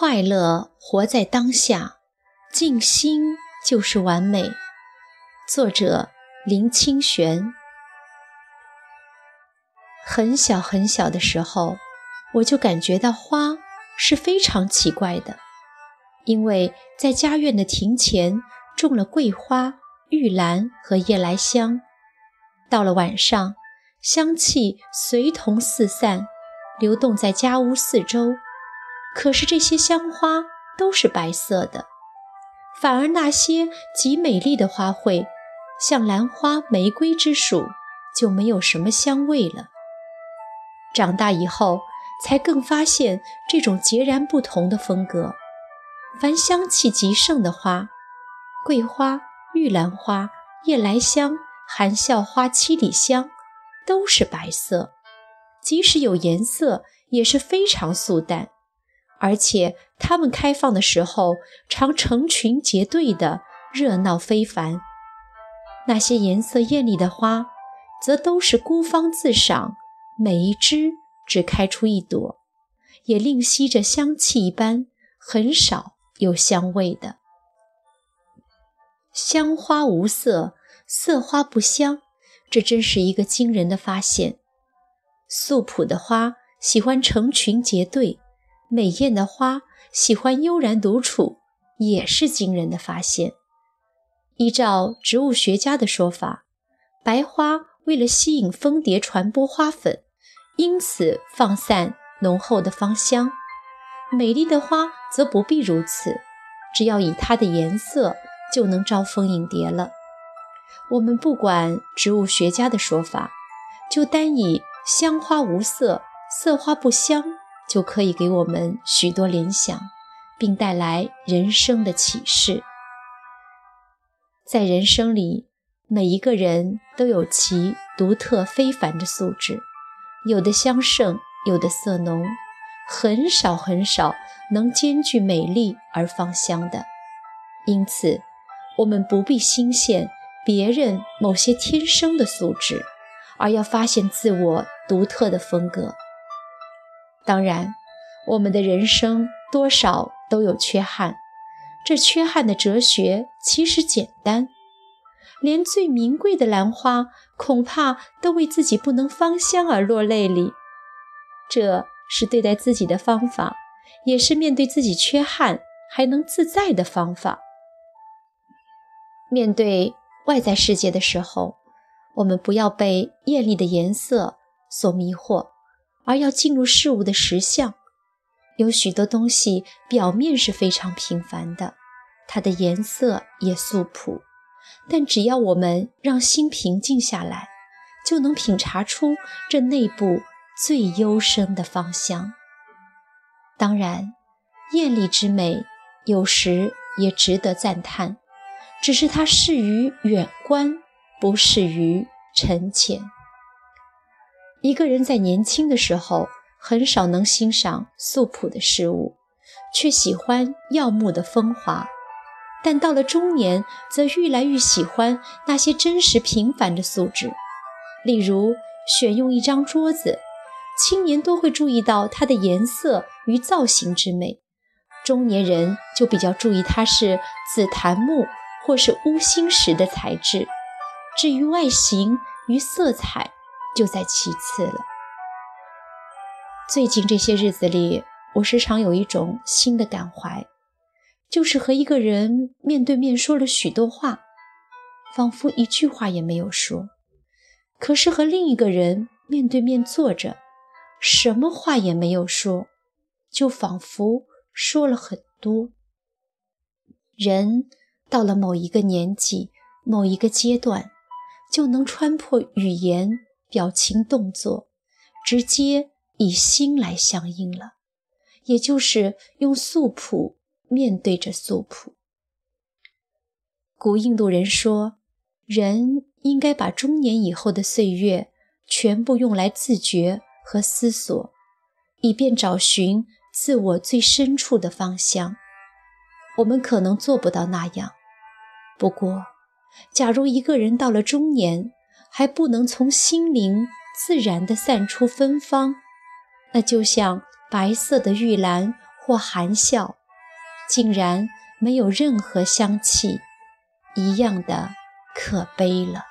快乐活在当下，静心就是完美。作者林清玄。很小很小的时候，我就感觉到花是非常奇怪的，因为在家院的庭前种了桂花、玉兰和夜来香。到了晚上，香气随同四散，流动在家屋四周。可是这些香花都是白色的，反而那些极美丽的花卉，像兰花、玫瑰之属，就没有什么香味了。长大以后，才更发现这种截然不同的风格。凡香气极盛的花，桂花、玉兰花、夜来香、含笑花、七里香，都是白色，即使有颜色，也是非常素淡。而且它们开放的时候，常成群结队的热闹非凡。那些颜色艳丽的花，则都是孤芳自赏，每一枝只开出一朵，也另吸着香气一般，很少有香味的。香花无色，色花不香，这真是一个惊人的发现。素朴的花喜欢成群结队。美艳的花喜欢悠然独处，也是惊人的发现。依照植物学家的说法，白花为了吸引蜂蝶传播花粉，因此放散浓厚的芳香；美丽的花则不必如此，只要以它的颜色就能招蜂引蝶了。我们不管植物学家的说法，就单以香花无色，色花不香。就可以给我们许多联想，并带来人生的启示。在人生里，每一个人都有其独特非凡的素质，有的香盛，有的色浓，很少很少能兼具美丽而芳香的。因此，我们不必欣羡别人某些天生的素质，而要发现自我独特的风格。当然，我们的人生多少都有缺憾。这缺憾的哲学其实简单，连最名贵的兰花，恐怕都为自己不能芳香而落泪里。这是对待自己的方法，也是面对自己缺憾还能自在的方法。面对外在世界的时候，我们不要被艳丽的颜色所迷惑。而要进入事物的实相，有许多东西表面是非常平凡的，它的颜色也素朴，但只要我们让心平静下来，就能品察出这内部最幽深的芳香。当然，艳丽之美有时也值得赞叹，只是它适于远观，不适于沉潜。一个人在年轻的时候很少能欣赏素朴的事物，却喜欢耀目的风华；但到了中年，则愈来愈喜欢那些真实平凡的素质。例如，选用一张桌子，青年多会注意到它的颜色与造型之美，中年人就比较注意它是紫檀木或是乌心石的材质。至于外形与色彩，就在其次了。最近这些日子里，我时常有一种新的感怀，就是和一个人面对面说了许多话，仿佛一句话也没有说；可是和另一个人面对面坐着，什么话也没有说，就仿佛说了很多。人到了某一个年纪、某一个阶段，就能穿破语言。表情动作直接以心来相应了，也就是用素朴面对着素朴。古印度人说，人应该把中年以后的岁月全部用来自觉和思索，以便找寻自我最深处的方向。我们可能做不到那样，不过，假如一个人到了中年，还不能从心灵自然地散出芬芳那就像白色的玉兰或含笑竟然没有任何香气一样的可悲了。